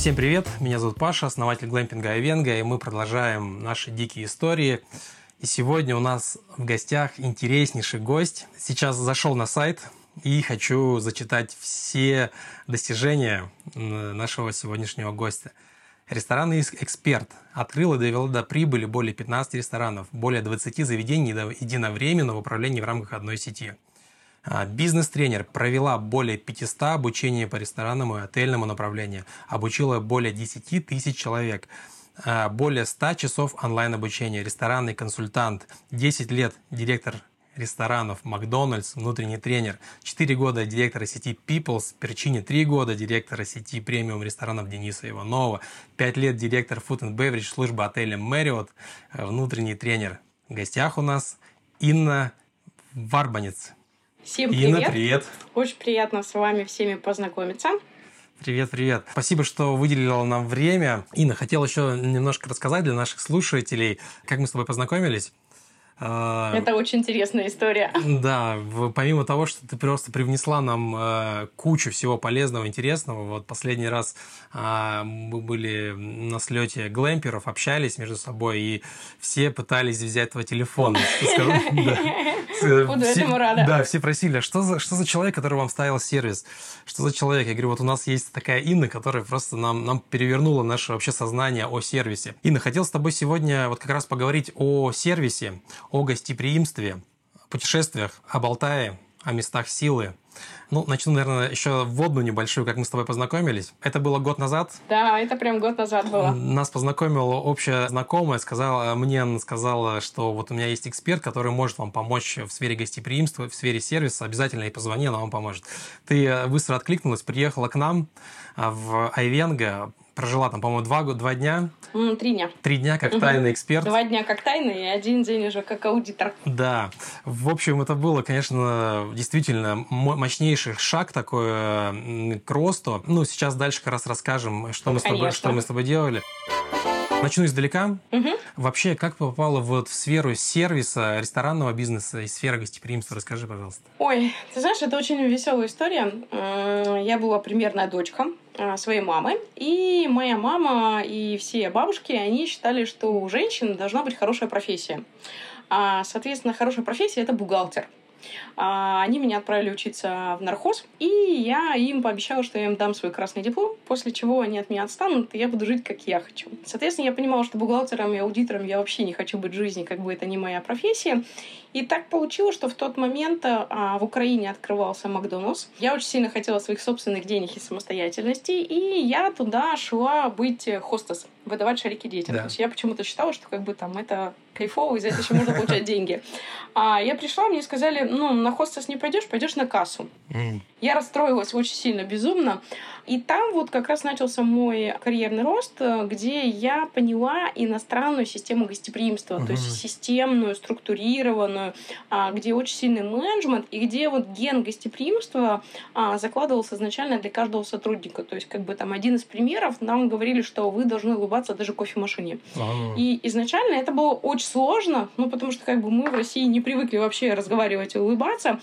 Всем привет, меня зовут Паша, основатель глэмпинга Айвенга, и мы продолжаем наши дикие истории. И сегодня у нас в гостях интереснейший гость. Сейчас зашел на сайт и хочу зачитать все достижения нашего сегодняшнего гостя. Ресторанный эксперт открыл и довел до прибыли более 15 ресторанов, более 20 заведений единовременно в управлении в рамках одной сети. А, бизнес-тренер провела более 500 обучений по ресторанному и отельному направлению, обучила более 10 тысяч человек, а, более 100 часов онлайн-обучения, ресторанный консультант, 10 лет директор ресторанов Макдональдс, внутренний тренер, 4 года директора сети People's, Перчини 3 года директора сети премиум ресторанов Дениса Иванова, 5 лет директор Food and Beverage службы отеля Marriott, э, внутренний тренер. В гостях у нас Инна Варбанец. Всем привет. Инна, привет. Очень приятно с вами всеми познакомиться. Привет, привет. Спасибо, что выделила нам время. Инна, хотел еще немножко рассказать для наших слушателей, как мы с тобой познакомились. А, Это очень интересная история. Да, помимо того, что ты просто привнесла нам э, кучу всего полезного, интересного. Вот последний раз э, мы были на слете глэмперов, общались между собой, и все пытались взять твой телефон. Буду этому рада. Да, все просили, а что за, что за человек, который вам ставил сервис? Что за человек? Я говорю, вот у нас есть такая Инна, которая просто нам, нам перевернула наше вообще сознание о сервисе. Инна, хотел с тобой сегодня вот как раз поговорить о сервисе, о гостеприимстве, путешествиях, о Балтае, о местах силы. Ну, начну, наверное, еще вводную небольшую, как мы с тобой познакомились. Это было год назад. Да, это прям год назад было. Нас познакомила общая знакомая, сказала, мне она сказала, что вот у меня есть эксперт, который может вам помочь в сфере гостеприимства, в сфере сервиса. Обязательно ей позвони, она вам поможет. Ты быстро откликнулась, приехала к нам а, в Айвенго, прожила там, по-моему, два, два дня. Три дня. Три дня как угу. тайный эксперт. Два дня как тайный и один день уже как аудитор. Да. В общем, это было, конечно, действительно мощнейший шаг такой к росту. Ну, сейчас дальше как раз расскажем, что, мы с, тобой, что мы с тобой делали. Начну издалека. Угу. Вообще, как попала вот в сферу сервиса, ресторанного бизнеса и сферы гостеприимства? Расскажи, пожалуйста. Ой, ты знаешь, это очень веселая история. Я была примерная дочка а, своей мамы. И моя мама и все бабушки, они считали, что у женщин должна быть хорошая профессия. А, соответственно, хорошая профессия – это бухгалтер. А, они меня отправили учиться в нархоз, и я им пообещала, что я им дам свой красный диплом, после чего они от меня отстанут, и я буду жить, как я хочу. Соответственно, я понимала, что бухгалтером и аудитором я вообще не хочу быть в жизни, как бы это не моя профессия. И так получилось, что в тот момент а, в Украине открывался Макдональдс. Я очень сильно хотела своих собственных денег и самостоятельности, и я туда шла быть хостес, выдавать шарики детям. Да. То есть я почему-то считала, что как бы там это кайфово, и за это еще можно получать деньги. А я пришла, мне сказали, ну, на хостес не пойдешь, пойдешь на кассу. Mm. Я расстроилась очень сильно, безумно. И там вот как раз начался мой карьерный рост, где я поняла иностранную систему гостеприимства, mm-hmm. то есть системную, структурированную, а, где очень сильный менеджмент, и где вот ген гостеприимства а, закладывался изначально для каждого сотрудника. То есть как бы там один из примеров, нам говорили, что вы должны улыбаться даже кофемашине. Mm-hmm. И изначально это было очень сложно, ну потому что как бы мы в России не привыкли вообще разговаривать и улыбаться.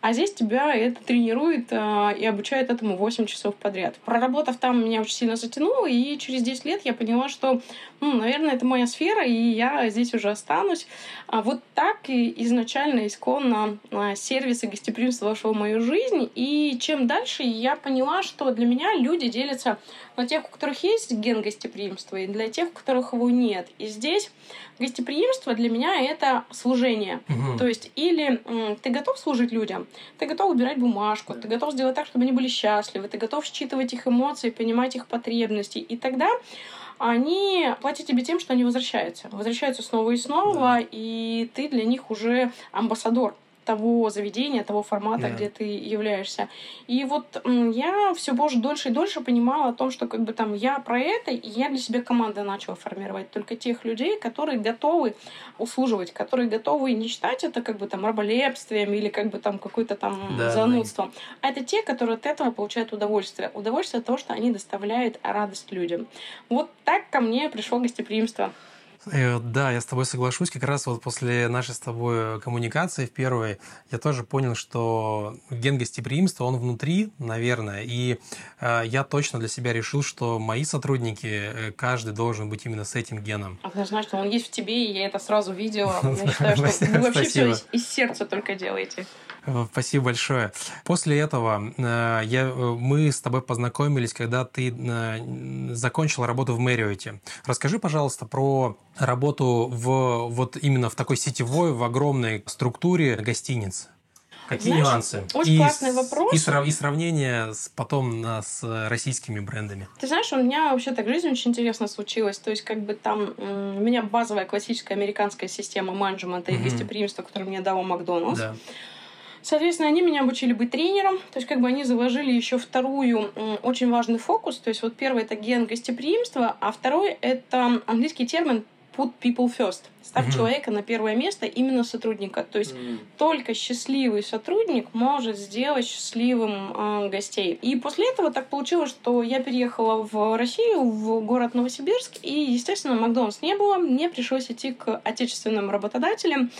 А здесь тебя это тренирует э, и обучает этому 8 часов подряд. Проработав там, меня очень сильно затянуло, и через 10 лет я поняла, что, ну, наверное, это моя сфера, и я здесь уже останусь. А вот так и изначально, исконно э, сервис и гостеприимство вошло в мою жизнь. И чем дальше, я поняла, что для меня люди делятся на тех, у которых есть ген гостеприимства, и для тех, у которых его нет. И здесь гостеприимство для меня это служение. Угу. То есть или м, ты готов служить людям, ты готов убирать бумажку, ты готов сделать так, чтобы они были счастливы, ты готов считывать их эмоции, понимать их потребности. И тогда они платят тебе тем, что они возвращаются. Возвращаются снова и снова, да. и ты для них уже амбассадор того заведения, того формата, yeah. где ты являешься. И вот я все больше дольше и дольше понимала о том, что как бы там я про это, и я для себя команды начала формировать только тех людей, которые готовы услуживать, которые готовы не считать это как бы там раболепствием или как бы там какой-то там да, занудством, да. а это те, которые от этого получают удовольствие. Удовольствие от того, что они доставляют радость людям. Вот так ко мне пришло гостеприимство. Э, да, я с тобой соглашусь. Как раз вот после нашей с тобой коммуникации в первой я тоже понял, что ген гостеприимства, он внутри, наверное, и э, я точно для себя решил, что мои сотрудники, э, каждый должен быть именно с этим геном. Однозначно, он есть в тебе, и я это сразу видела. Я считаю, что вы вообще все из сердца только делаете. Э, спасибо большое. После этого э, я, э, мы с тобой познакомились, когда ты закончил работу в Мэриоте. Расскажи, пожалуйста, про работу в, вот именно в такой сетевой, в огромной структуре гостиниц. Какие Знаешь, нюансы? Очень и классный вопрос. И, срав, и сравнение с, потом с российскими брендами. Ты знаешь, у меня вообще так жизнь очень интересно случилась. То есть, как бы там у меня базовая классическая американская система менеджмента и гостеприимства, которую мне дала Макдональдс. Да. Соответственно, они меня обучили быть тренером, то есть как бы они заложили еще вторую очень важный фокус, то есть вот первый это ген гостеприимства, а второй это английский термин put people first. Ставь угу. человека на первое место, именно сотрудника. То есть угу. только счастливый сотрудник может сделать счастливым э, гостей. И после этого так получилось, что я переехала в Россию, в город Новосибирск, и, естественно, Макдональдс не было. Мне пришлось идти к отечественным работодателям.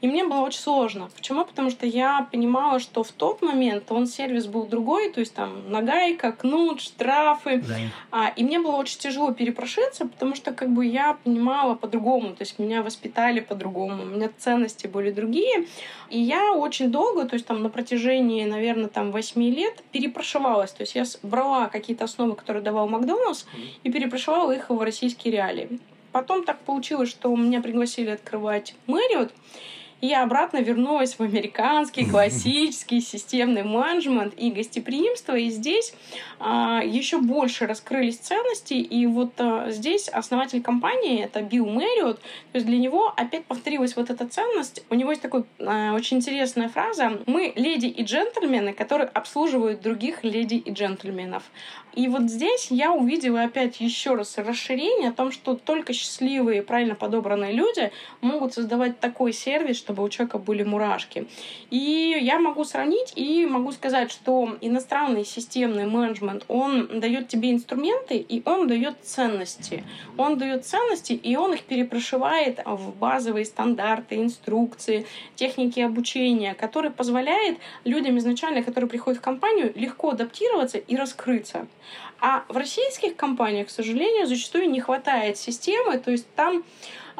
И мне было очень сложно. Почему? Потому что я понимала, что в тот момент он сервис был другой, то есть там нагайка, кнут, штрафы. Да. А, и мне было очень тяжело перепрошиться, потому что как бы я понимала по-другому. То есть меня воспитали по-другому, у меня ценности были другие. И я очень долго, то есть там на протяжении, наверное, там 8 лет перепрошивалась. То есть я брала какие-то основы, которые давал Макдональдс, и перепрошивала их в российские реалии. Потом так получилось, что меня пригласили открывать Мэриот я обратно вернулась в американский классический системный менеджмент и гостеприимство. И здесь а, еще больше раскрылись ценности. И вот а, здесь основатель компании, это Билл Мэриот, то есть для него опять повторилась вот эта ценность. У него есть такая а, очень интересная фраза. Мы леди и джентльмены, которые обслуживают других леди и джентльменов. И вот здесь я увидела опять еще раз расширение о том, что только счастливые, правильно подобранные люди могут создавать такой сервис, чтобы у человека были мурашки. И я могу сравнить и могу сказать, что иностранный системный менеджмент, он дает тебе инструменты и он дает ценности. Он дает ценности и он их перепрошивает в базовые стандарты, инструкции, техники обучения, которые позволяет людям изначально, которые приходят в компанию, легко адаптироваться и раскрыться. А в российских компаниях, к сожалению, зачастую не хватает системы, то есть там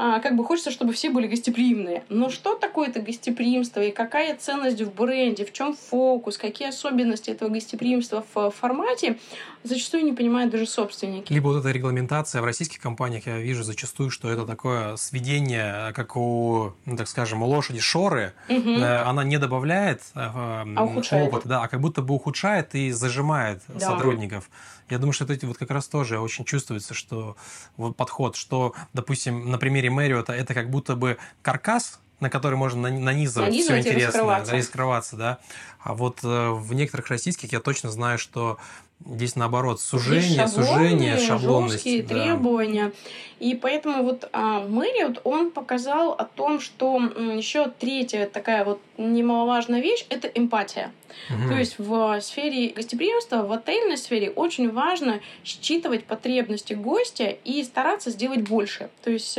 а, как бы хочется, чтобы все были гостеприимные. Но что такое это гостеприимство и какая ценность в бренде, в чем фокус, какие особенности этого гостеприимства в формате, зачастую не понимают даже собственники. Либо вот эта регламентация в российских компаниях, я вижу зачастую, что это такое сведение, как у, ну, так скажем, у лошади шоры, угу. она не добавляет э, а опыт, да, а как будто бы ухудшает и зажимает да. сотрудников. Я думаю, что это вот как раз тоже очень чувствуется, что вот подход, что, допустим, на примере Мэриота это как будто бы каркас, на который можно нанизывать, нанизывать все интересное, раскрываться. раскрываться, да. А вот э, в некоторых российских я точно знаю, что Здесь наоборот, сужение, шаблоны, сужение, шаблонность. Жесткие да. требования. И поэтому вот а, Мэриот, он показал о том, что еще третья такая вот немаловажная вещь – это эмпатия. Угу. То есть в сфере гостеприимства, в отельной сфере очень важно считывать потребности гостя и стараться сделать больше. То есть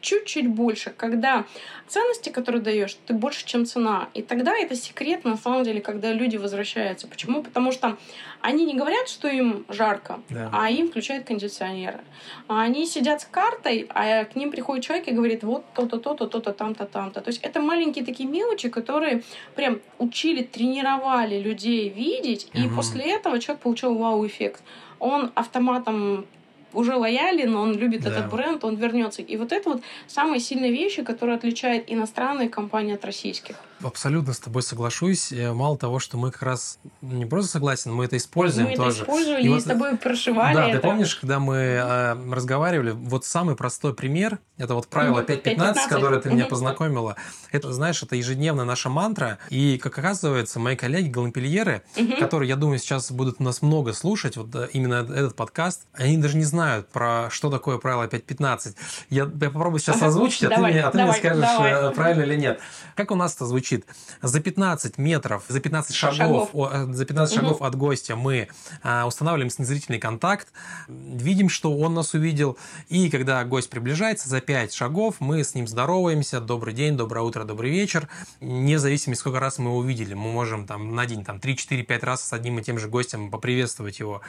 чуть-чуть больше, когда ценности, которые даешь, ты больше, чем цена. И тогда это секрет, на самом деле, когда люди возвращаются. Почему? Потому что они не говорят, что им жарко, да. а им включают кондиционеры. Они сидят с картой, а к ним приходит человек и говорит, вот то-то, то-то, то-то, там-то, там-то. То есть это маленькие такие мелочи, которые прям учили, тренировали людей видеть, угу. и после этого человек получил вау-эффект. Он автоматом уже лоялен, он любит да. этот бренд, он вернется. И вот это вот самые сильные вещи, которые отличают иностранные компании от российских. Абсолютно с тобой соглашусь. Мало того, что мы как раз не просто согласны, мы это используем мы тоже. Мы это использовали и, и вот, с тобой прошивали Да, это. ты помнишь, когда мы э, разговаривали, вот самый простой пример, это вот правило 5.15, которое ты меня познакомила. Это, знаешь, это ежедневная наша мантра. И, как оказывается, мои коллеги галанпельеры, которые, я думаю, сейчас будут нас много слушать, вот э, именно этот подкаст, они даже не знают про что такое правило 5.15. Я, я попробую сейчас озвучить, а ты мне, а ты мне скажешь. Э, правильно или нет. Как у нас это звучит? Звучит. За 15 метров, за 15 шагов, шагов. О, за 15 угу. шагов от гостя мы а, устанавливаем незрительный контакт, видим, что он нас увидел, и когда гость приближается, за 5 шагов мы с ним здороваемся, добрый день, доброе утро, добрый вечер, независимо, сколько раз мы его увидели, мы можем там на день там 3-4-5 раз с одним и тем же гостем поприветствовать его.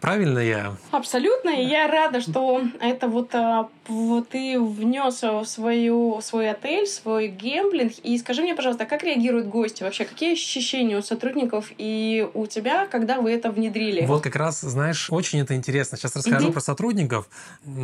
Правильно я? Абсолютно. И я рада, что это вот, а, вот ты внес в свою, свой отель, свой гемблинг. И скажи мне, пожалуйста, как реагируют гости? Вообще, какие ощущения у сотрудников и у тебя, когда вы это внедрили? Вот как раз, знаешь, очень это интересно. Сейчас расскажу угу. про сотрудников.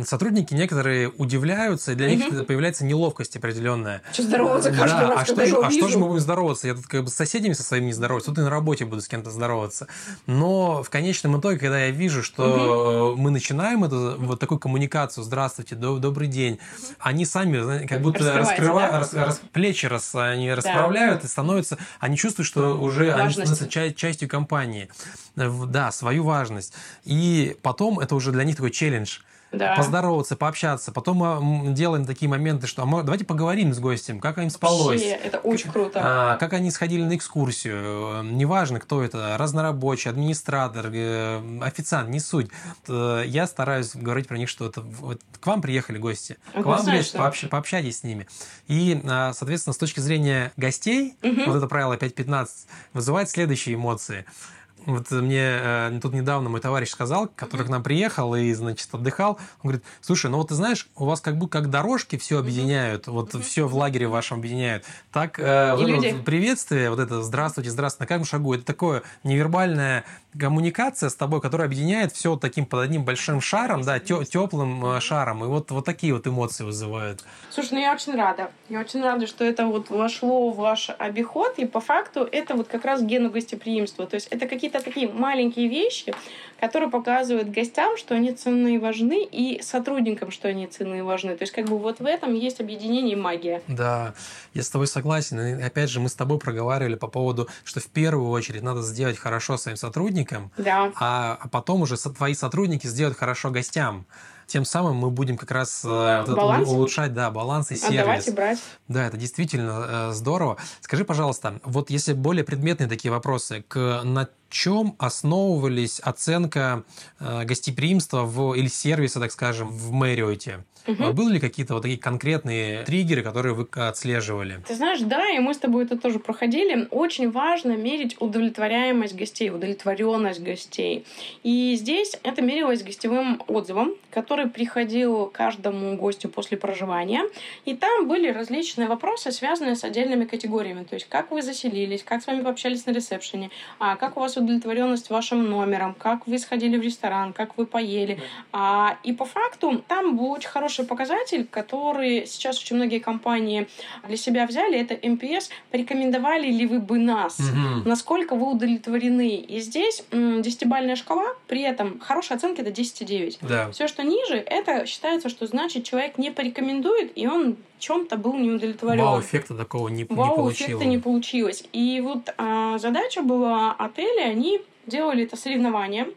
Сотрудники некоторые удивляются, и для угу. них появляется неловкость определенная. Что здороваться каждый да, раз, а что, же, а что же мы будем здороваться? Я тут как бы с соседями со своими не здороваться, тут и на работе буду с кем-то здороваться. Но в конечном итоге, когда я вижу, что угу. мы начинаем эту вот такую коммуникацию, здравствуйте, до, добрый день, они сами как будто раскрывают, да? рас, рас, плечи рас, они расправляют да. и становятся, они чувствуют, что уже Важность. они становятся ча- частью компании, да, свою важность. И потом это уже для них такой челлендж да. поздороваться, пообщаться. Потом мы делаем такие моменты, что а давайте поговорим с гостем, как им спалось. Вообще, это очень круто. А, как они сходили на экскурсию. Неважно, кто это, разнорабочий, администратор, э, официант, не суть. Э, я стараюсь говорить про них, что это вот, к вам приехали гости, к вам приехали, пообщ, пообщайтесь с ними. И, а, соответственно, с точки зрения гостей, угу. вот это правило 5.15 вызывает следующие эмоции – вот мне э, тут недавно мой товарищ сказал, который к нам приехал и, значит, отдыхал. Он говорит, слушай, ну вот ты знаешь, у вас как будто как дорожки все объединяют, вот все в лагере вашем объединяют. Так э, это вот приветствие, вот это здравствуйте, здравствуйте, на каждом шагу, это такое невербальное коммуникация с тобой, которая объединяет все таким под одним большим шаром, да, теплым э, шаром. И вот, вот такие вот эмоции вызывают. Слушай, ну я очень рада. Я очень рада, что это вот вошло в ваш обиход. И по факту это вот как раз гену гостеприимства. То есть это какие-то такие маленькие вещи, которые показывают гостям, что они ценны и важны, и сотрудникам, что они ценны и важны. То есть как бы вот в этом есть объединение и магия. Да, я с тобой согласен. И опять же, мы с тобой проговаривали по поводу, что в первую очередь надо сделать хорошо своим сотрудникам, да. а, а потом уже твои сотрудники сделают хорошо гостям тем самым мы будем как раз э, вот улучшать да, баланс и сервис. Отдавать и брать. Да, это действительно э, здорово. Скажи, пожалуйста, вот если более предметные такие вопросы, к, чем основывались оценка э, гостеприимства в, или сервиса, так скажем, в Мэриоте? Угу. Были ли какие-то вот такие конкретные триггеры, которые вы отслеживали? Ты знаешь, да, и мы с тобой это тоже проходили. Очень важно мерить удовлетворяемость гостей, удовлетворенность гостей. И здесь это мерилось гостевым отзывом, который приходил каждому гостю после проживания. И там были различные вопросы, связанные с отдельными категориями. То есть, как вы заселились, как с вами пообщались на ресепшене, а как у вас удовлетворенность вашим номером, как вы сходили в ресторан, как вы поели. А, и по факту там был очень хороший показатель, который сейчас очень многие компании для себя взяли, это МПС. Порекомендовали ли вы бы нас? Угу. Насколько вы удовлетворены? И здесь десятибальная шкала, при этом хорошая оценка это 10,9. Да. Все, что ниже, это считается, что значит человек не порекомендует, и он чем-то был не удовлетворен. Вау-эффекта такого не, Вау, не получилось. Вау-эффекта не получилось. И вот а, задача была отеля, они делали это соревнование,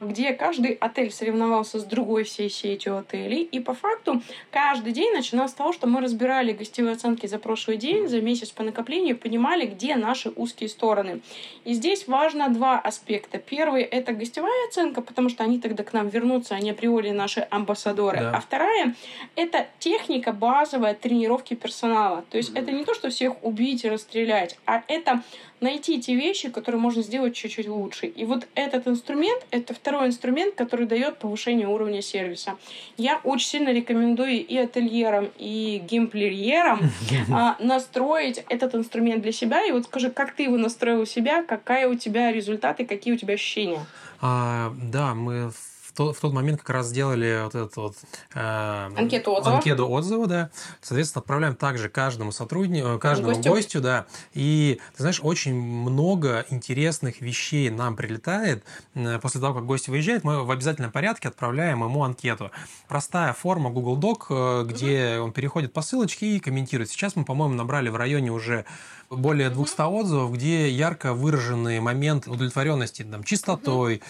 где каждый отель соревновался с другой всей сетью отелей. И по факту каждый день начиналось с того, что мы разбирали гостевые оценки за прошлый день, за месяц по накоплению, понимали, где наши узкие стороны. И здесь важно два аспекта. Первый — это гостевая оценка, потому что они тогда к нам вернутся, они априори наши амбассадоры. Да. А вторая — это техника базовая тренировки персонала. То есть mm-hmm. это не то, что всех убить и расстрелять, а это найти те вещи, которые можно сделать чуть-чуть лучше. И вот этот инструмент — это второй инструмент, который дает повышение уровня сервиса. Я очень сильно рекомендую и ательерам, и геймплеерам а, настроить этот инструмент для себя. И вот скажи, как ты его настроил у себя, какая у тебя результаты, какие у тебя ощущения? А, да, мы в тот, в тот момент как раз сделали вот эту вот э, анкету отзыва. Анкету отзыва, да. Соответственно, отправляем также каждому сотруднику, э, каждому гостю. гостю, да. И ты знаешь, очень много интересных вещей нам прилетает э, после того, как гость выезжает. Мы в обязательном порядке отправляем ему анкету. Простая форма Google Doc, э, где угу. он переходит по ссылочке и комментирует. Сейчас мы, по-моему, набрали в районе уже более 200 отзывов, где ярко выраженный момент удовлетворенности там, чистотой,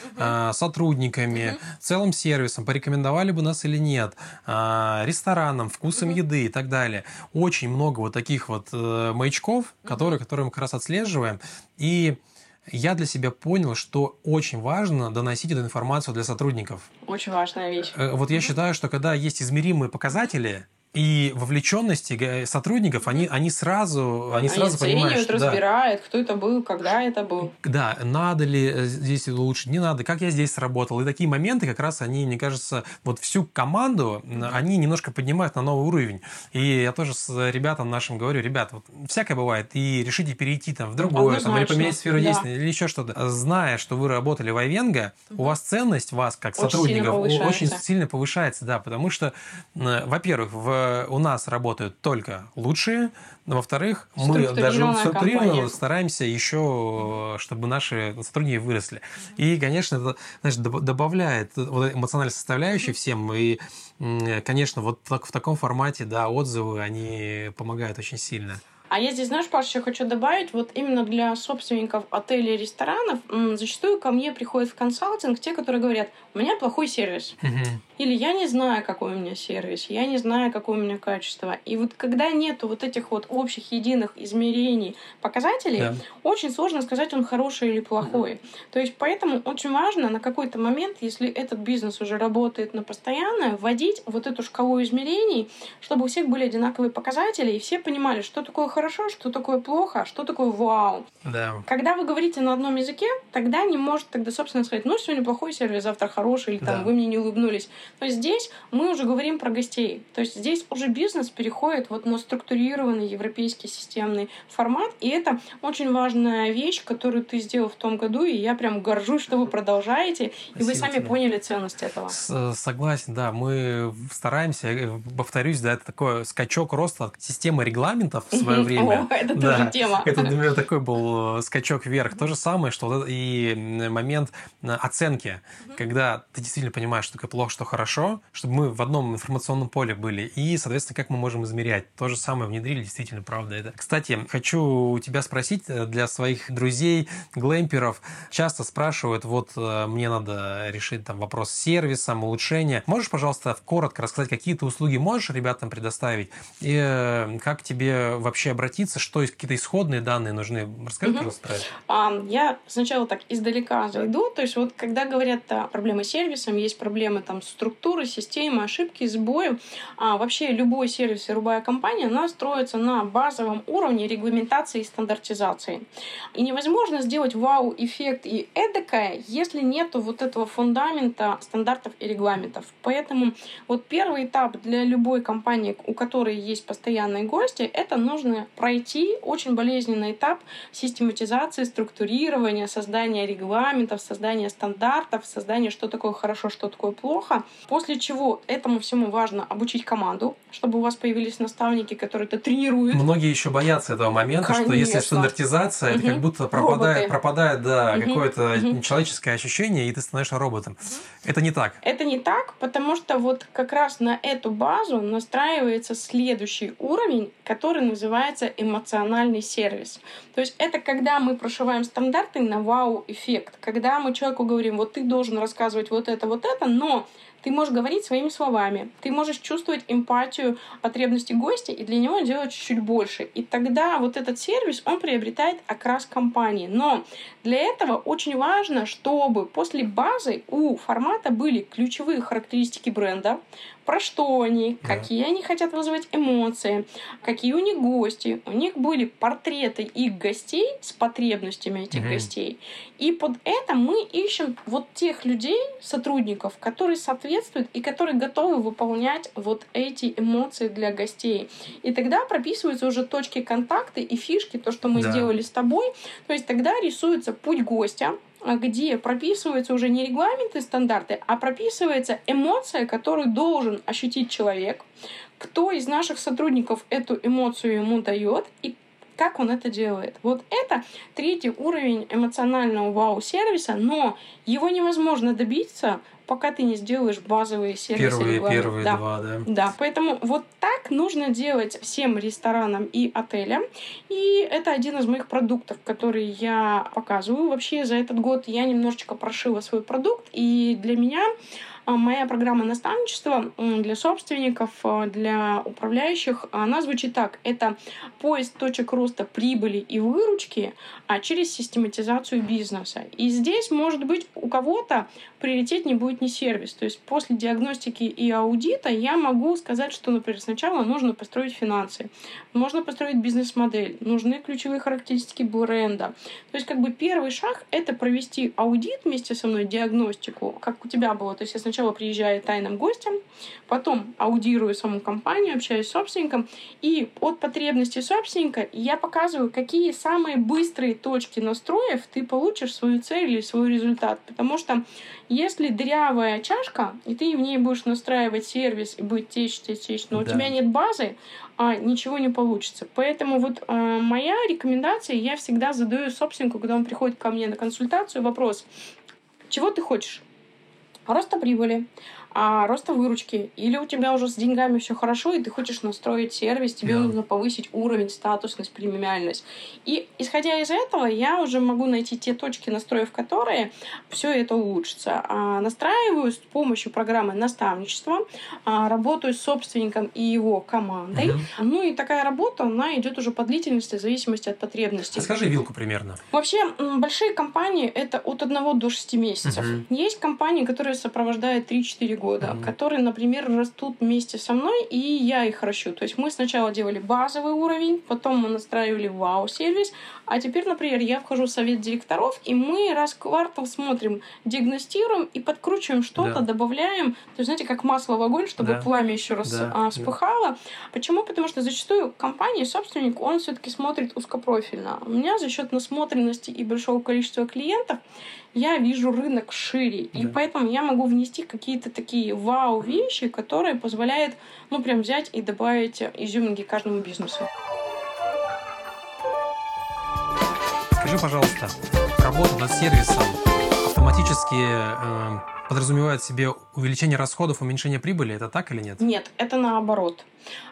сотрудниками, целым сервисом, порекомендовали бы нас или нет, а, ресторанам, вкусом еды и так далее. Очень много вот таких вот э, маячков, которые, которые мы как раз отслеживаем. И я для себя понял, что очень важно доносить эту информацию для сотрудников. Очень важная вещь. Э, вот я считаю, что когда есть измеримые показатели, и вовлеченности сотрудников, они, они сразу, они, они сразу понимают, что, разбирают, да, кто это был, когда это был. Да, надо ли э, здесь улучшить, не надо, как я здесь сработал. И такие моменты как раз они, мне кажется, вот всю команду, они немножко поднимают на новый уровень. И я тоже с ребятам нашим говорю, ребят, вот всякое бывает, и решите перейти там в другое, там, или поменять сферу да. действия, или еще что-то. Зная, что вы работали в Айвенго, у вас ценность вас как очень сотрудников сильно очень сильно повышается, да, потому что, во-первых, в у нас работают только лучшие, во-вторых, мы даже структурированно стараемся еще, чтобы наши сотрудники выросли. И, конечно, это знаешь, добавляет эмоциональной составляющей всем. И, конечно, вот в таком формате, да, отзывы, они помогают очень сильно. А я здесь, знаешь, Паша, еще хочу добавить, вот именно для собственников отелей и ресторанов зачастую ко мне приходят в консалтинг те, которые говорят, у меня плохой сервис. Угу. Или я не знаю, какой у меня сервис, я не знаю, какое у меня качество. И вот когда нету вот этих вот общих единых измерений, показателей, да. очень сложно сказать, он хороший или плохой. Угу. То есть поэтому очень важно на какой-то момент, если этот бизнес уже работает на постоянное, вводить вот эту шкалу измерений, чтобы у всех были одинаковые показатели, и все понимали, что такое хорошо, что такое плохо, а что такое вау. Да. Когда вы говорите на одном языке, тогда не может тогда, собственно, сказать, ну, сегодня плохой сервис, завтра хороший, или там да. вы мне не улыбнулись. Есть здесь мы уже говорим про гостей. То есть здесь уже бизнес переходит вот на структурированный европейский системный формат. И это очень важная вещь, которую ты сделал в том году. И я прям горжусь, что вы продолжаете. Спасибо и вы сами тебе. поняли ценность этого. С согласен, да. Мы стараемся, э, повторюсь, да, это такой скачок роста системы регламентов в свое время. О, это да. тоже тема. Это для меня такой был э, скачок вверх. То же самое, что и момент оценки, когда ты действительно понимаешь, что такое плохо, что хорошо, чтобы мы в одном информационном поле были. И, соответственно, как мы можем измерять. То же самое внедрили, действительно, правда это. Кстати, хочу у тебя спросить э, для своих друзей, глэмперов. Часто спрашивают, вот э, мне надо решить там вопрос с сервисом, улучшения. Можешь, пожалуйста, коротко рассказать, какие ты услуги можешь ребятам предоставить? И э, как тебе вообще обратиться? Что есть какие-то исходные данные нужны? Расскажи, угу. пожалуйста, про это. Я сначала так издалека зайду. То есть вот когда говорят о проблемы с сервисом, есть проблемы там структуры, системы, ошибки, сбои. А вообще любой сервис и любая компания, она строится на базовом уровне регламентации и стандартизации. И невозможно сделать вау-эффект и эдакое, если нету вот этого фундамента стандартов и регламентов. Поэтому вот первый этап для любой компании, у которой есть постоянные гости, это нужно пройти очень болезненный этап систематизации, структурирования, создания регламентов, создания стандартов, создания, что такое хорошо, что такое плохо. После чего этому всему важно обучить команду, чтобы у вас появились наставники, которые это тренируют. Многие еще боятся этого момента, Конечно. что если стандартизация, угу. это как будто пропадает, пропадает да, угу. какое-то угу. человеческое ощущение, и ты становишься роботом. Угу. Это не так. Это не так, потому что вот как раз на эту базу настраивается следующий уровень, который называется эмоциональный сервис. То есть это когда мы прошиваем стандарты на вау-эффект, когда мы человеку говорим, вот ты должен рассказывать вот это, вот это, но ты можешь говорить своими словами, ты можешь чувствовать эмпатию потребности гостя и для него делать чуть-чуть больше. И тогда вот этот сервис, он приобретает окрас компании. Но для этого очень важно, чтобы после базы у формата были ключевые характеристики бренда, про что они, да. какие они хотят вызывать эмоции, какие у них гости. У них были портреты их гостей с потребностями этих угу. гостей. И под это мы ищем вот тех людей, сотрудников, которые соответствуют и которые готовы выполнять вот эти эмоции для гостей. И тогда прописываются уже точки контакта и фишки, то, что мы да. сделали с тобой. То есть тогда рисуется путь гостя, где прописываются уже не регламенты, стандарты, а прописывается эмоция, которую должен ощутить человек, кто из наших сотрудников эту эмоцию ему дает и как он это делает. Вот это третий уровень эмоционального вау-сервиса, но его невозможно добиться пока ты не сделаешь базовые сервисы. Первые, первые да. два, да. Да, поэтому вот так нужно делать всем ресторанам и отелям. И это один из моих продуктов, который я показываю. Вообще за этот год я немножечко прошила свой продукт, и для меня а, моя программа наставничества для собственников, а, для управляющих, она звучит так. Это поиск точек роста прибыли и выручки а через систематизацию бизнеса. И здесь, может быть, у кого-то приоритет не будет не сервис. То есть после диагностики и аудита я могу сказать, что, например, сначала нужно построить финансы, можно построить бизнес-модель, нужны ключевые характеристики бренда. То есть как бы первый шаг — это провести аудит вместе со мной, диагностику, как у тебя было. То есть я сначала приезжаю тайным гостем, потом аудирую саму компанию, общаюсь с собственником, и от потребностей собственника я показываю, какие самые быстрые точки настроев ты получишь свою цель или свой результат. Потому что если дырявая чашка, и ты в ней будешь настраивать сервис и будет течь, течь, течь, но да. у тебя нет базы, а ничего не получится. Поэтому вот э, моя рекомендация, я всегда задаю собственнику, когда он приходит ко мне на консультацию, вопрос, чего ты хочешь? Роста прибыли, а, роста выручки, или у тебя уже с деньгами все хорошо, и ты хочешь настроить сервис, тебе yeah. нужно повысить уровень, статусность, премиальность. И исходя из этого, я уже могу найти те точки, настроив которые все это улучшится. А, настраиваю с помощью программы наставничества, а, работаю с собственником и его командой. Uh-huh. Ну и такая работа, она идет уже по длительности в зависимости от потребностей. Скажи вилку примерно. Вообще, большие компании это от 1 до 6 месяцев. Uh-huh. Есть компании, которые сопровождают 3-4 года, mm-hmm. которые, например, растут вместе со мной, и я их ращу. То есть мы сначала делали базовый уровень, потом мы настраивали вау-сервис, а теперь, например, я вхожу в совет директоров, и мы раз в квартал смотрим, диагностируем и подкручиваем что-то, да. добавляем. То есть, знаете, как масло в огонь, чтобы да. пламя еще раз да. а, вспыхало. Да. Почему? Потому что зачастую компания, собственник, он все-таки смотрит узкопрофильно. У меня за счет насмотренности и большого количества клиентов я вижу рынок шире. Да. И поэтому я могу внести какие-то такие вау-вещи, которые позволяют, ну, прям взять и добавить изюминки каждому бизнесу. Скажи, пожалуйста, работа над сервисом автоматически э, подразумевает себе увеличение расходов, уменьшение прибыли. Это так или нет? Нет, это наоборот.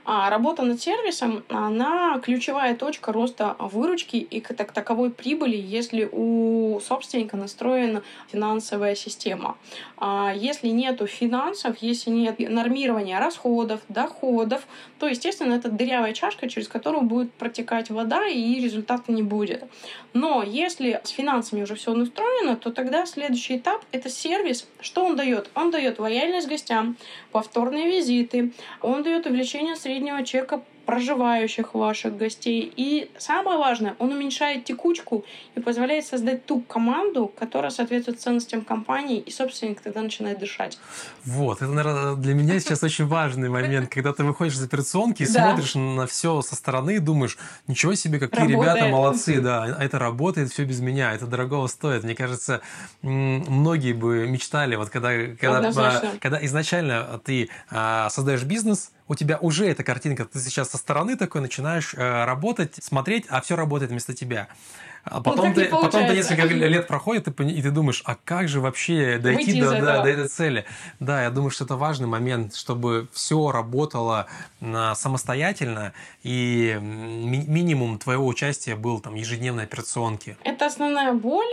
А работа над сервисом, она ключевая точка роста выручки и как таковой прибыли, если у собственника настроена финансовая система. А если нет финансов, если нет нормирования расходов, доходов, то, естественно, это дырявая чашка, через которую будет протекать вода, и результата не будет. Но если с финансами уже все настроено, то тогда следующий этап — это сервис. Что он дает? Он дает лояльность гостям, повторные визиты, он дает увеличение среднего чека проживающих ваших гостей. И самое важное, он уменьшает текучку и позволяет создать ту команду, которая соответствует ценностям компании, и собственник тогда начинает дышать. Вот, это, наверное, для меня сейчас очень важный момент, когда ты выходишь из операционки и смотришь на все со стороны и думаешь, ничего себе, какие ребята молодцы, да, это работает, все без меня, это дорого стоит. Мне кажется, многие бы мечтали, вот когда, когда, когда изначально ты а, создаешь бизнес, у тебя уже эта картинка, ты сейчас со стороны такой начинаешь э, работать, смотреть, а все работает вместо тебя. А ну, потом, ну, ты, потом ты несколько лет проходит, и, и ты думаешь, а как же вообще дойти до, да, до этой цели? Да, я думаю, что это важный момент, чтобы все работало а, самостоятельно, и ми- минимум твоего участия был там ежедневной операционки. Это основная боль.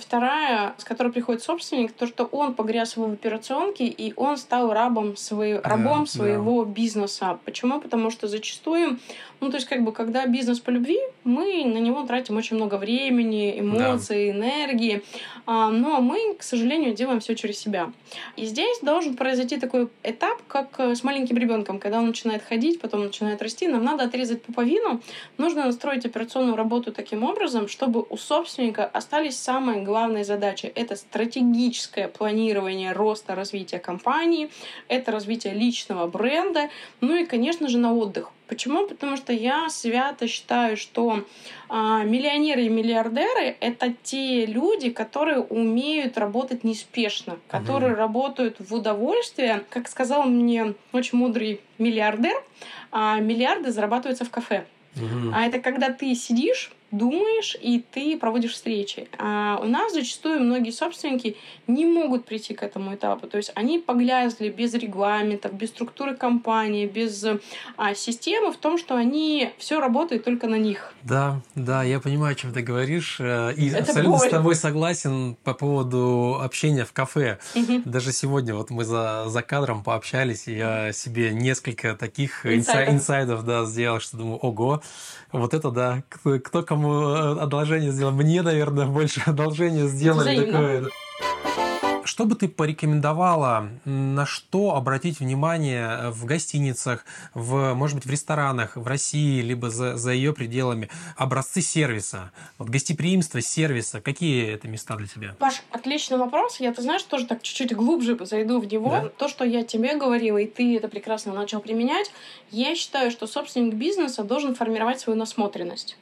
Вторая, с которой приходит собственник, то, что он погряз в операционке, и он стал рабом, свой, рабом да, своего да. бизнеса. Почему? Потому что зачастую, ну, то есть, как бы, когда бизнес по любви, мы на него тратим очень много времени, эмоций, да. энергии. А, но мы, к сожалению, делаем все через себя. И здесь должен произойти такой этап, как э, с маленьким ребенком, когда он начинает ходить, потом начинает расти, нам надо отрезать пуповину, нужно настроить операционную работу таким образом, чтобы у собственника остались самые главные задачи. Это стратегическое планирование роста, развития компании, это развитие личного бренда, ну и, конечно же, на отдых. Почему? Потому что я свято считаю, что а, миллионеры и миллиардеры это те люди, которые умеют работать неспешно, которые mm работают в удовольствие. Как сказал мне очень мудрый миллиардер, а, миллиарды зарабатываются в кафе. mm А это когда ты сидишь думаешь, и ты проводишь встречи. А у нас зачастую многие собственники не могут прийти к этому этапу. То есть они погрязли без регламентов, без структуры компании, без а, системы в том, что они все работает только на них. Да, да, я понимаю, о чем ты говоришь. Э, и Это абсолютно боль. с тобой согласен по поводу общения в кафе. Угу. Даже сегодня вот мы за, за кадром пообщались, и я себе несколько таких инсайдов, инсайдов да, сделал, что думаю, ого, вот это да, кто, кто кому одолжение сделал? Мне, наверное, больше одолжение сделали. Такое. Что бы ты порекомендовала, на что обратить внимание в гостиницах, в, может быть, в ресторанах в России, либо за, за ее пределами? Образцы сервиса, вот гостеприимство сервиса. Какие это места для тебя? Паш, отличный вопрос. Я, ты знаешь, тоже так чуть-чуть глубже зайду в него. Да? То, что я тебе говорила, и ты это прекрасно начал применять, я считаю, что собственник бизнеса должен формировать свою насмотренность.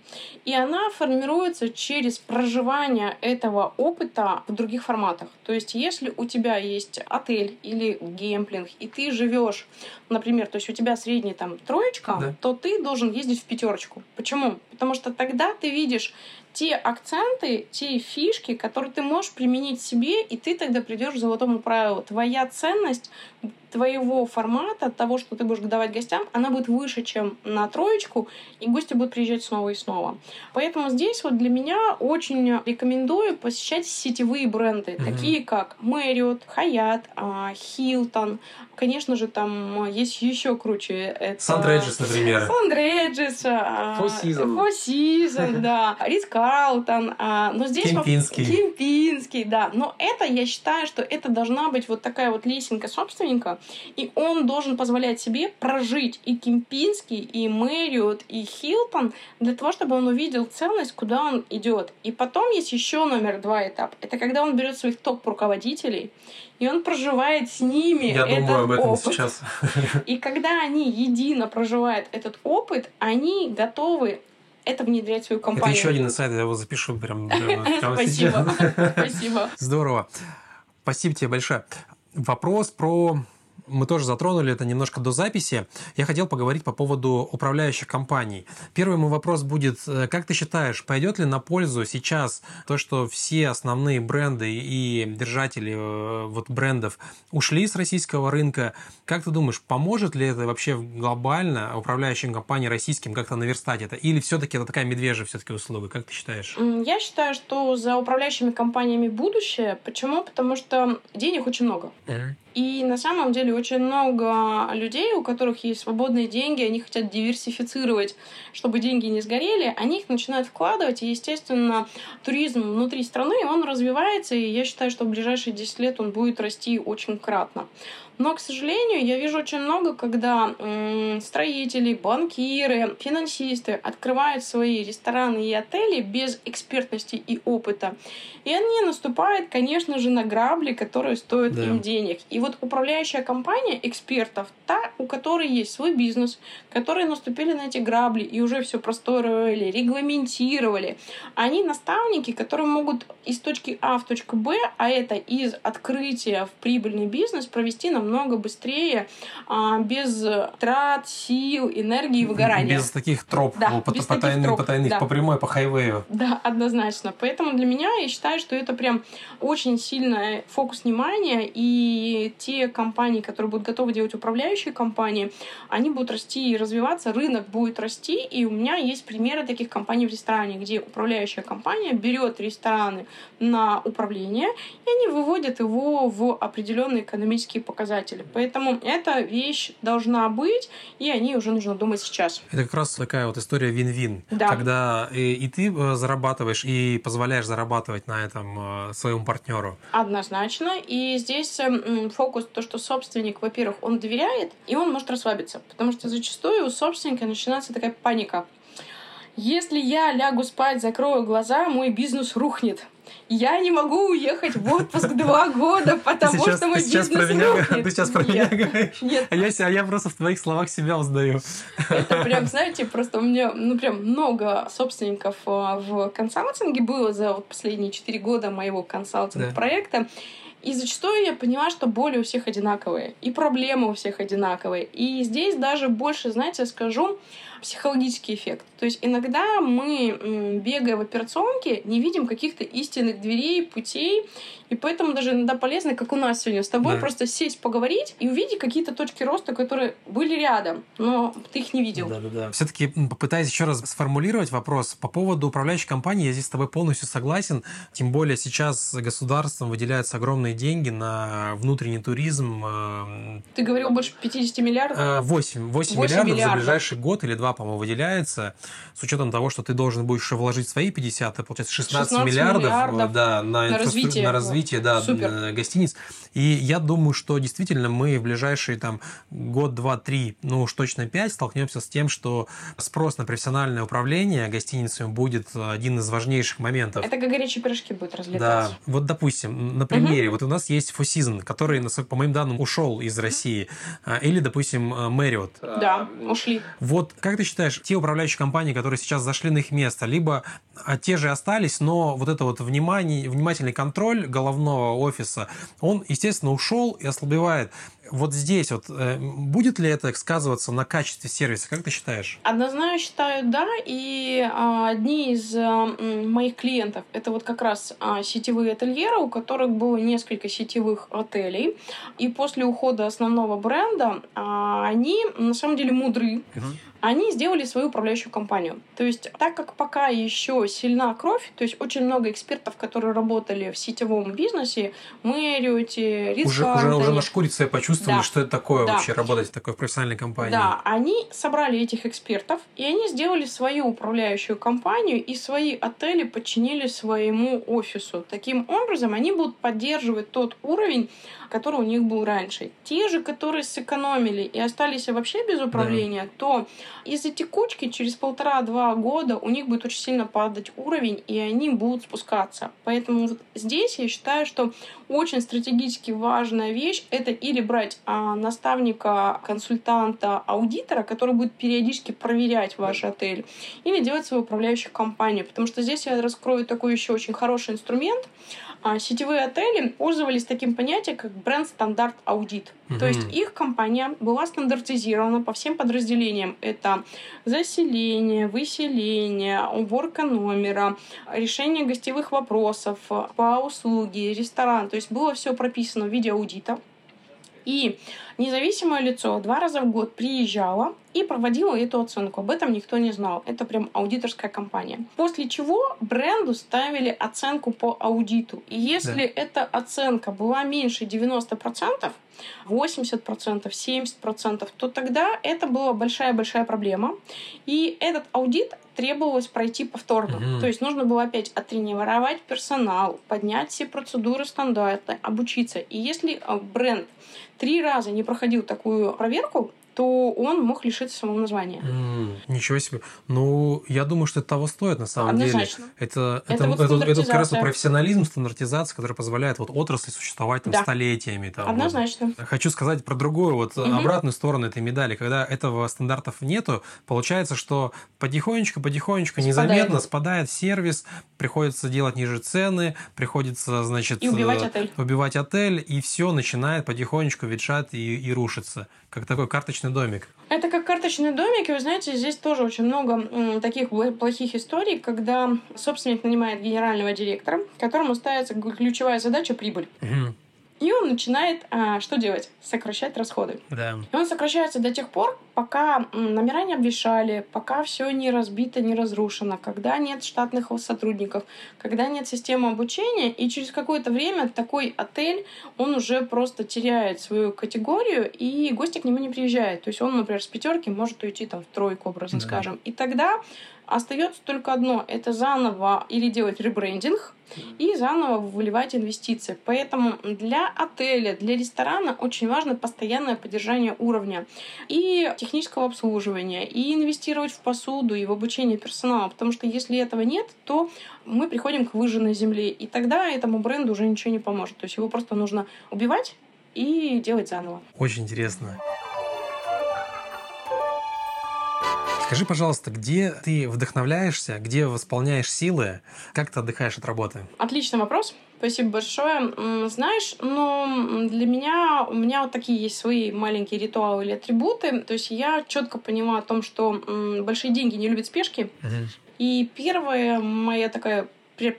И она формируется через проживание этого опыта в других форматах. То есть, если если у тебя есть отель или гемплинг, и ты живешь, например, то есть у тебя средняя там троечка, да. то ты должен ездить в пятерочку. Почему? Потому что тогда ты видишь те акценты, те фишки, которые ты можешь применить себе, и ты тогда придешь к золотому правилу. Твоя ценность твоего формата, того, что ты будешь давать гостям, она будет выше, чем на троечку, и гости будут приезжать снова и снова. Поэтому здесь вот для меня очень рекомендую посещать сетевые бренды, mm-hmm. такие как Marriott, Hyatt, Hilton. Конечно же, там есть еще круче. Это... Сан-Реджис, например. Сан-Реджис. Four Seasons. Four Seasons, да. Рис Карлтон. Но здесь... Кемпинский. Кемпинский, да. Но это, я считаю, что это должна быть вот такая вот лесенка собственника, и он должен позволять себе прожить и Кемпинский, и Мэриот, и Хилтон для того, чтобы он увидел ценность, куда он идет. И потом есть еще номер два этап. Это когда он берет своих топ-руководителей, и он проживает с ними Я этот думаю об этом опыт. сейчас. И когда они едино проживают этот опыт, они готовы это внедрять в свою компанию. Это еще один инсайд, я его запишу прям, прямо Спасибо. Спасибо. Здорово. Спасибо тебе большое. Вопрос про мы тоже затронули это немножко до записи. Я хотел поговорить по поводу управляющих компаний. Первый мой вопрос будет, э, как ты считаешь, пойдет ли на пользу сейчас то, что все основные бренды и держатели э, вот брендов ушли с российского рынка? Как ты думаешь, поможет ли это вообще глобально управляющим компаниям российским как-то наверстать это? Или все-таки это такая медвежья все-таки услуга? Как ты считаешь? Я считаю, что за управляющими компаниями будущее. Почему? Потому что денег очень много. Mm-hmm. И на самом деле очень много людей, у которых есть свободные деньги, они хотят диверсифицировать, чтобы деньги не сгорели, они их начинают вкладывать, и, естественно, туризм внутри страны, он развивается, и я считаю, что в ближайшие 10 лет он будет расти очень кратно. Но, к сожалению, я вижу очень много, когда м, строители, банкиры, финансисты открывают свои рестораны и отели без экспертности и опыта. И они наступают, конечно же, на грабли, которые стоят да. им денег. И вот управляющая компания экспертов, та, у которой есть свой бизнес, которые наступили на эти грабли и уже все простроили, регламентировали, они наставники, которые могут из точки А в точку Б, а это из открытия в прибыльный бизнес, провести нам намного быстрее, а, без трат, сил, энергии и выгорания. Без таких троп, да, по, без потайных, таких троп, потайных, да. по прямой, по хайвею. Да, однозначно. Поэтому для меня я считаю, что это прям очень сильный фокус внимания, и те компании, которые будут готовы делать управляющие компании, они будут расти и развиваться, рынок будет расти, и у меня есть примеры таких компаний в ресторане, где управляющая компания берет рестораны на управление, и они выводят его в определенные экономические показатели показатели. Поэтому эта вещь должна быть, и о ней уже нужно думать сейчас. Это как раз такая вот история вин-вин. Да. Когда и, и ты э, зарабатываешь, и позволяешь зарабатывать на этом э, своему партнеру. Однозначно. И здесь эм, фокус то, что собственник, во-первых, он доверяет, и он может расслабиться. Потому что зачастую у собственника начинается такая паника. Если я лягу спать, закрою глаза, мой бизнес рухнет я не могу уехать в отпуск два года, потому сейчас, что мой сейчас бизнес про меня, рухнет. Ты сейчас про нет, меня говоришь? Нет. А я, а я просто в твоих словах себя узнаю. Это прям, знаете, просто у меня, ну, прям много собственников а, в консалтинге было за вот последние четыре года моего консалтинг-проекта. Да. И зачастую я поняла, что боли у всех одинаковые, и проблемы у всех одинаковые. И здесь даже больше, знаете, скажу, психологический эффект. То есть иногда мы, бегая в операционке, не видим каких-то истинных дверей, путей, и поэтому даже иногда полезно, как у нас сегодня с тобой, да. просто сесть, поговорить и увидеть какие-то точки роста, которые были рядом, но ты их не видел. Да, да, да. Все-таки попытаюсь еще раз сформулировать вопрос по поводу управляющей компании. Я здесь с тобой полностью согласен. Тем более сейчас государством выделяются огромные деньги на внутренний туризм. Э, ты говорил больше 50 миллиардов? 8. 8, 8 миллиардов, миллиардов за ближайший год или два, по-моему, выделяется. С учетом того, что ты должен будешь еще вложить свои 50, это получается 16, 16 миллиардов, миллиардов да, на, на развитие, на развитие да, Супер. гостиниц. И я думаю, что действительно мы в ближайшие там год, два, три, ну уж точно пять столкнемся с тем, что спрос на профессиональное управление гостиницами будет один из важнейших моментов. Это как горячие пирожки будут разлетаться. Да. Вот, допустим, на примере, угу. вот у нас есть Four Seasons, который, по моим данным, ушел из России. А, или, допустим, Marriott. Да, ушли. Вот как ты считаешь, те управляющие компании, которые сейчас зашли на их место, либо а, те же остались, но вот это вот внимание, внимательный контроль головного офиса, он, естественно, ушел и ослабевает вот здесь вот э, будет ли это сказываться на качестве сервиса? Как ты считаешь? Однозначно считаю, да. И а, одни из а, моих клиентов это вот как раз а, сетевые ательеры, у которых было несколько сетевых отелей. И после ухода основного бренда а, они на самом деле мудры. Угу они сделали свою управляющую компанию. То есть, так как пока еще сильна кровь, то есть очень много экспертов, которые работали в сетевом бизнесе, Мэриоте, Ридс уже, уже, уже на шкуре я почувствовали, да. что это такое да. вообще работать в такой профессиональной компании. Да, они собрали этих экспертов, и они сделали свою управляющую компанию, и свои отели подчинили своему офису. Таким образом, они будут поддерживать тот уровень который у них был раньше. Те же, которые сэкономили и остались вообще без управления, да. то из-за текучки через полтора-два года у них будет очень сильно падать уровень, и они будут спускаться. Поэтому вот здесь я считаю, что очень стратегически важная вещь — это или брать а, наставника, консультанта, аудитора, который будет периодически проверять ваш отель, или делать свою управляющую компанию. Потому что здесь я раскрою такой еще очень хороший инструмент — а сетевые отели пользовались таким понятием, как бренд-стандарт аудит. То есть их компания была стандартизирована по всем подразделениям. Это заселение, выселение, уборка номера, решение гостевых вопросов, по услуге, ресторан. То есть было все прописано в виде аудита. И независимое лицо два раза в год приезжало и проводила эту оценку. Об этом никто не знал. Это прям аудиторская компания. После чего бренду ставили оценку по аудиту. И если да. эта оценка была меньше 90%, 80%, 70%, то тогда это была большая-большая проблема. И этот аудит требовалось пройти повторно. Mm-hmm. То есть нужно было опять оттренировать персонал, поднять все процедуры, стандарты, обучиться. И если а, бренд три раза не проходил такую проверку, то он мог лишиться самого названия. Mm, ничего себе. Ну, я думаю, что это того стоит на самом Однозначно. деле. Это, это, это, вот это, это как раз профессионализм, стандартизация, который позволяет вот отрасли существовать там, да. столетиями. Там, Однозначно. Вот. Хочу сказать про другую, вот угу. обратную сторону этой медали. Когда этого стандартов нету, получается, что потихонечку, потихонечку, спадает. незаметно спадает сервис, приходится делать ниже цены, приходится, значит, и убивать отель. Убивать отель, и все начинает потихонечку ветшать и, и рушиться. Как такой карточный карточный домик. Это как карточный домик, и вы знаете, здесь тоже очень много таких плохих историй, когда собственник нанимает генерального директора, которому ставится ключевая задача прибыль. Угу. И он начинает а, что делать? Сокращать расходы. Да. И он сокращается до тех пор, пока номера не обвешали, пока все не разбито, не разрушено, когда нет штатных сотрудников, когда нет системы обучения, и через какое-то время такой отель, он уже просто теряет свою категорию, и гости к нему не приезжают. То есть он, например, с пятерки может уйти там в тройку, образно да. скажем. И тогда Остается только одно – это заново или делать ребрендинг, и заново выливать инвестиции. Поэтому для отеля, для ресторана очень важно постоянное поддержание уровня и технического обслуживания, и инвестировать в посуду, и в обучение персонала. Потому что если этого нет, то мы приходим к выжженной земле, и тогда этому бренду уже ничего не поможет. То есть его просто нужно убивать и делать заново. Очень интересно. Скажи, пожалуйста, где ты вдохновляешься, где восполняешь силы, как ты отдыхаешь от работы? Отличный вопрос. Спасибо большое. Знаешь, ну, для меня, у меня вот такие есть свои маленькие ритуалы или атрибуты. То есть я четко поняла о том, что большие деньги не любят спешки. Uh-huh. И первое моя такая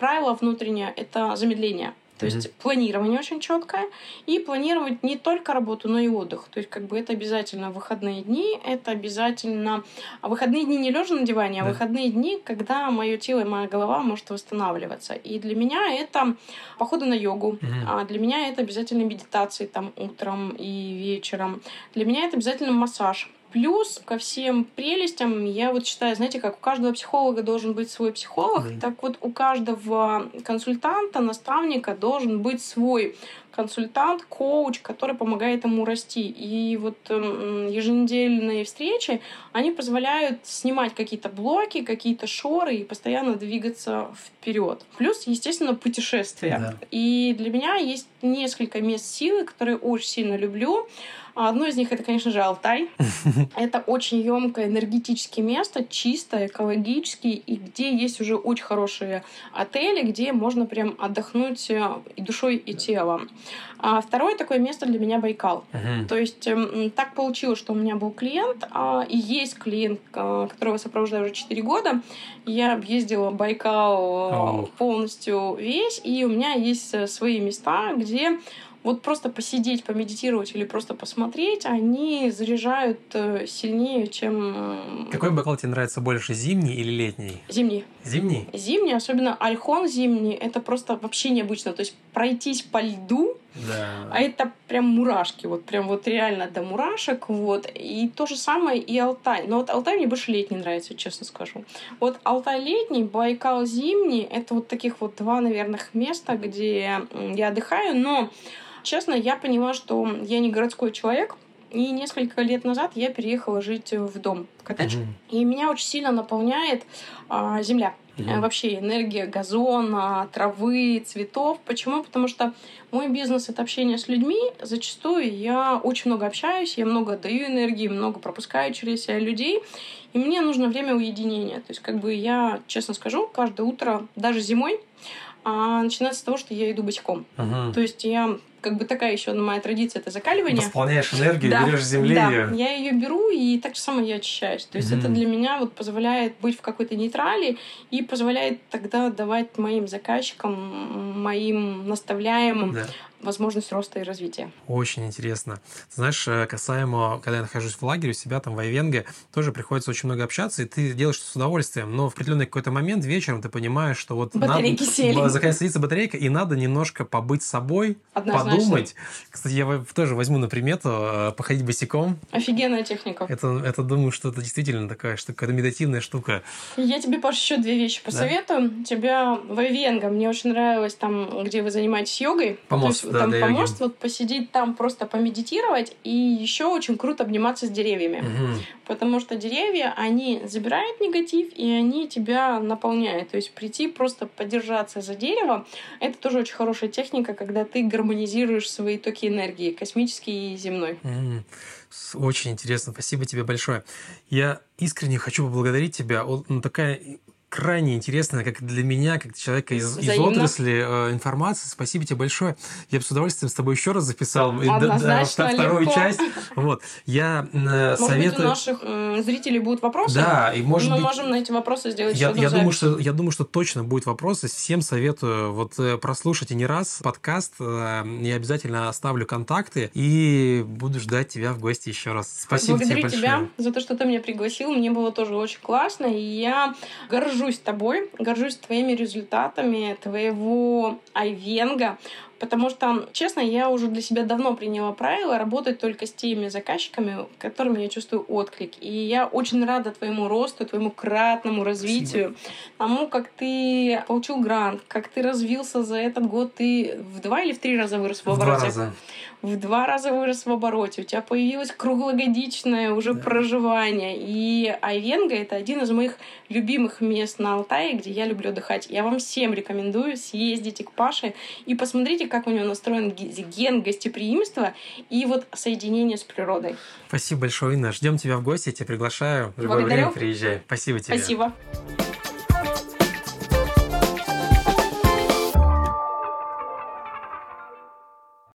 правило внутреннее — это замедление. То mm-hmm. есть планирование очень четкое. И планировать не только работу, но и отдых. То есть как бы это обязательно выходные дни, это обязательно... А выходные дни не лежа на диване, а да. выходные дни, когда мое тело и моя голова может восстанавливаться. И для меня это походы на йогу. Mm-hmm. А для меня это обязательно медитации там утром и вечером. Для меня это обязательно массаж. Плюс ко всем прелестям, я вот считаю, знаете, как у каждого психолога должен быть свой психолог, mm. так вот у каждого консультанта, наставника должен быть свой консультант, коуч, который помогает ему расти. И вот э, еженедельные встречи, они позволяют снимать какие-то блоки, какие-то шоры и постоянно двигаться вперед. Плюс, естественно, путешествия. Да. И для меня есть несколько мест силы, которые очень сильно люблю. А одно из них это, конечно же, Алтай. Это очень емкое энергетическое место, чисто, экологически, и где есть уже очень хорошие отели, где можно прям отдохнуть э, и душой, и телом. А второе такое место для меня Байкал. То есть эм, так получилось, что у меня был клиент, а, и есть клиент, а, которого сопровождаю уже 4 года. Я объездила Байкал полностью весь, и у меня есть э, свои места, где вот просто посидеть, помедитировать или просто посмотреть, они заряжают э, сильнее, чем... Какой бокал тебе нравится больше, зимний или летний? Зимний. Зимний? Зимний, особенно альхон зимний, это просто вообще необычно. То есть пройтись по льду, да. а это прям мурашки, вот прям вот реально до мурашек, вот. И то же самое и Алтай. Но вот Алтай мне больше летний нравится, честно скажу. Вот Алтай летний, Байкал зимний, это вот таких вот два, наверное, места, где я отдыхаю, но Честно, я поняла, что я не городской человек, и несколько лет назад я переехала жить в дом, в коттедж. Mm-hmm. И меня очень сильно наполняет а, земля. Mm-hmm. вообще энергия газона, травы, цветов. Почему? Потому что мой бизнес это общение с людьми. Зачастую я очень много общаюсь, я много даю энергии, много пропускаю через себя людей. И мне нужно время уединения. То есть, как бы я, честно скажу, каждое утро, даже зимой, а начинается с того, что я иду босиком. Uh-huh. То есть я как бы такая еще моя традиция это закаливание. Восполняешь энергию, да, берешь земли. Да, я ее беру и так же самое я очищаюсь. То есть mm-hmm. это для меня вот позволяет быть в какой-то нейтрали и позволяет тогда давать моим заказчикам, моим наставляемым да возможность роста и развития. Очень интересно. знаешь, э, касаемо, когда я нахожусь в лагере у себя там в Айвенге, тоже приходится очень много общаться, и ты делаешь это с удовольствием, но в определенный какой-то момент вечером ты понимаешь, что вот Батарейки надо, сели. Заканчивается садится батарейка, и надо немножко побыть собой, Однозначно. подумать. Кстати, я тоже возьму на примету э, походить босиком. Офигенная техника. Это, это думаю, что это действительно такая штука, это медитативная штука. Я тебе, Паш, еще две вещи посоветую. Да? Тебя в Айвенго, мне очень нравилось там, где вы занимаетесь йогой. Помост да, там поможет вот посидеть там, просто помедитировать, и еще очень круто обниматься с деревьями. Угу. Потому что деревья, они забирают негатив, и они тебя наполняют. То есть прийти просто подержаться за дерево, это тоже очень хорошая техника, когда ты гармонизируешь свои токи энергии, космический и земной. Угу. Очень интересно, спасибо тебе большое. Я искренне хочу поблагодарить тебя. Ну, такая крайне интересная, как для меня, как человека из, из отрасли э, информации. Спасибо тебе большое. Я бы с удовольствием с тобой еще раз записал да, да, вторую легко. часть. Вот. Я э, может советую... быть, у наших э, зрителей будут вопросы? Да, и может Мы быть... можем на эти вопросы сделать я, я думаю, что Я думаю, что точно будут вопросы. Всем советую вот э, прослушать и не раз подкаст. Э, я обязательно оставлю контакты и буду ждать тебя в гости еще раз. Спасибо Благодарю тебе большое. тебя за то, что ты меня пригласил. Мне было тоже очень классно. И я горжусь горжусь тобой, горжусь твоими результатами, твоего айвенга, потому что, честно, я уже для себя давно приняла правило работать только с теми заказчиками, которыми я чувствую отклик. И я очень рада твоему росту, твоему кратному развитию, Спасибо. тому, как ты получил грант, как ты развился за этот год, ты в два или в три раза вырос в обороте? В два раза в два раза вырос в обороте, у тебя появилось круглогодичное уже да. проживание. И Айвенга — это один из моих любимых мест на Алтае, где я люблю отдыхать. Я вам всем рекомендую съездите к Паше и посмотрите, как у него настроен ген гостеприимства и вот соединение с природой. Спасибо большое, Инна. Ждем тебя в гости, я тебя приглашаю. В любое Благодарю. время приезжай. Спасибо тебе. Спасибо.